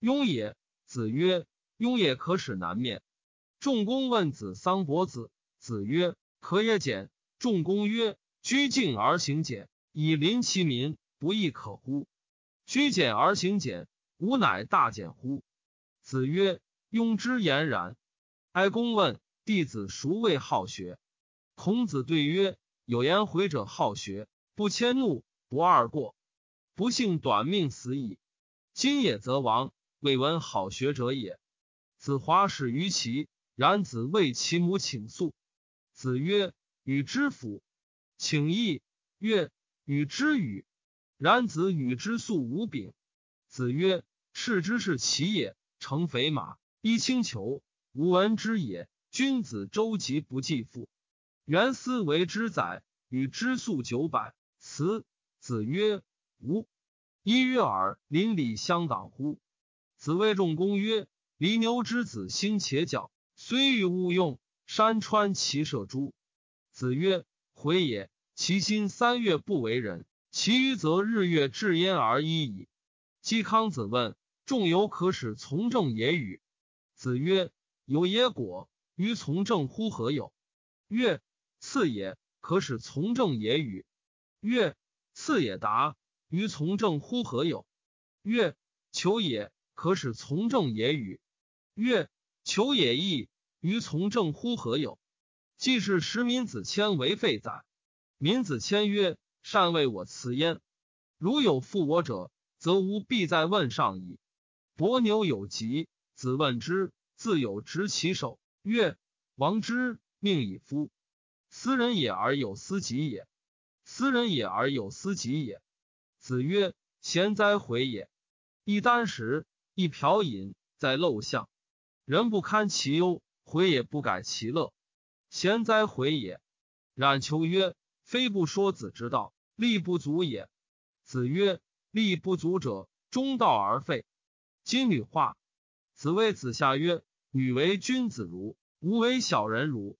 雍也。子曰：雍也可使南面。仲公问子桑伯子，子曰：可也简。仲公曰：居敬而行简，以临其民，不亦可乎？居简而行简，吾乃大简乎？子曰：庸之言然。哀公问弟子孰谓好学？孔子对曰：有颜回者好学，不迁怒，不贰过，不幸短命死矣。今也则亡，未闻好学者也。子华始于齐。然子为其母请诉，子曰：“与之府，请义。”曰：“与之与。”然子与之素无柄。子曰：“赤之是其也，乘肥马，衣轻裘，吾闻之也。君子周疾不继父。元思为之宰，与之粟九百。辞。”子曰：“吾。”一曰：“尔邻里相党乎？”子谓仲公曰：“离牛之子兴且角。”虽欲勿用，山川其射诸？子曰：回也。其心三月不为人，其余则日月至焉而已矣。季康子问：仲由可使从政也与？子曰：有也果。于从政乎何有？曰：次也，可使从政也与？曰：次也达。于从政乎何有？曰：求也，可使从政也与？曰。求也义，于从政乎何有？既是使民子谦为废宰。民子谦曰：“善为我辞焉。如有负我者，则吾必在问上矣。”伯牛有疾，子问之，自有执其手，曰：“王之命以夫。斯人也而有斯己也。斯人也而有斯己也。”子曰：“贤哉，回也！一箪食，一瓢饮，在陋巷。”人不堪其忧，回也不改其乐，贤哉回也！冉求曰：“非不说子之道，力不足也。”子曰：“力不足者，中道而废。”今女化。子谓子夏曰：“女为君子如，吾为小人如。”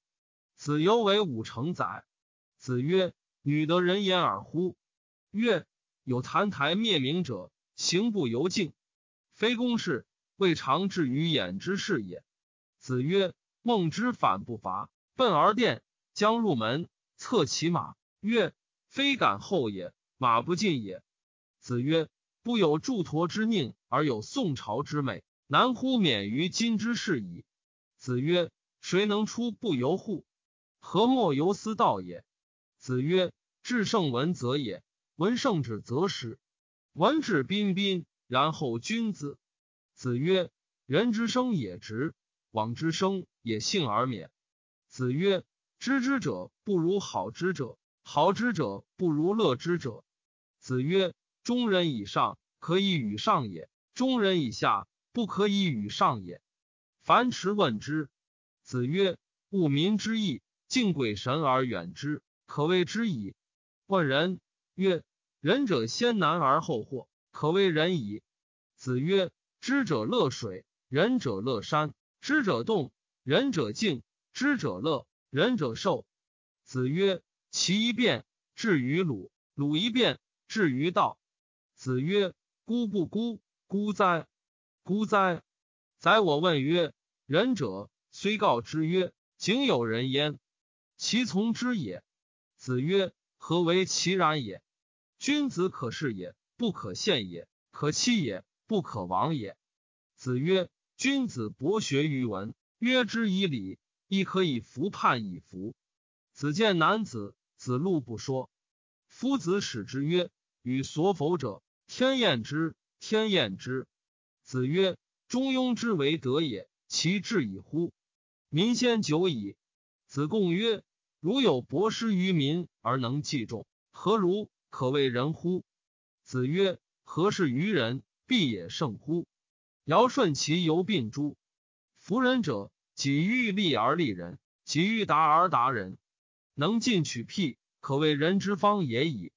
子犹为五成宰。子曰：“女得人言耳乎？”曰：“有澹台灭明者，行不由径，非公事。”未尝至于眼之事也。子曰：“孟之反不伐，奔而殿，将入门，策其马。曰：非敢后也，马不进也。”子曰：“不有诸陀之佞，而有宋朝之美，难乎免于今之事矣。”子曰：“谁能出不由乎？何莫由斯道也？”子曰：“至圣文则也，文圣止则始。文质彬彬，然后君子。”子曰：“人之生也直，往之生也幸而免。”子曰：“知之者不如好之者，好之者不如乐之者。”子曰：“中人以上，可以与上也；中人以下，不可以与上也。”樊迟问之。子曰：“务民之义，敬鬼神而远之，可谓之矣。”问仁曰：“仁者先难而后获，可谓仁矣。”子曰。知者乐水，仁者乐山；知者动，仁者静；知者乐，仁者寿。子曰：“其一变，至于鲁；鲁一变，至于道。”子曰：“孤不孤？孤哉！孤哉！”宰我问曰：“仁者虽告之曰：‘井有人焉’，其从之也？”子曰：“何为其然也？君子可视也，不可陷也；可欺也。”不可亡也。子曰：“君子博学于文，约之以礼，亦可以服判以服。”子见男子，子路不说。夫子使之曰：“与所否者，天厌之，天厌之。”子曰：“中庸之为德也，其志矣乎？民先久矣。”子贡曰：“如有博施于民而能济众，何如？可谓人乎？”子曰：“何事于人？”必也胜乎？尧舜其犹病诸？夫人者，己欲立而立人，己欲达而达人，能进取辟，可谓人之方也已。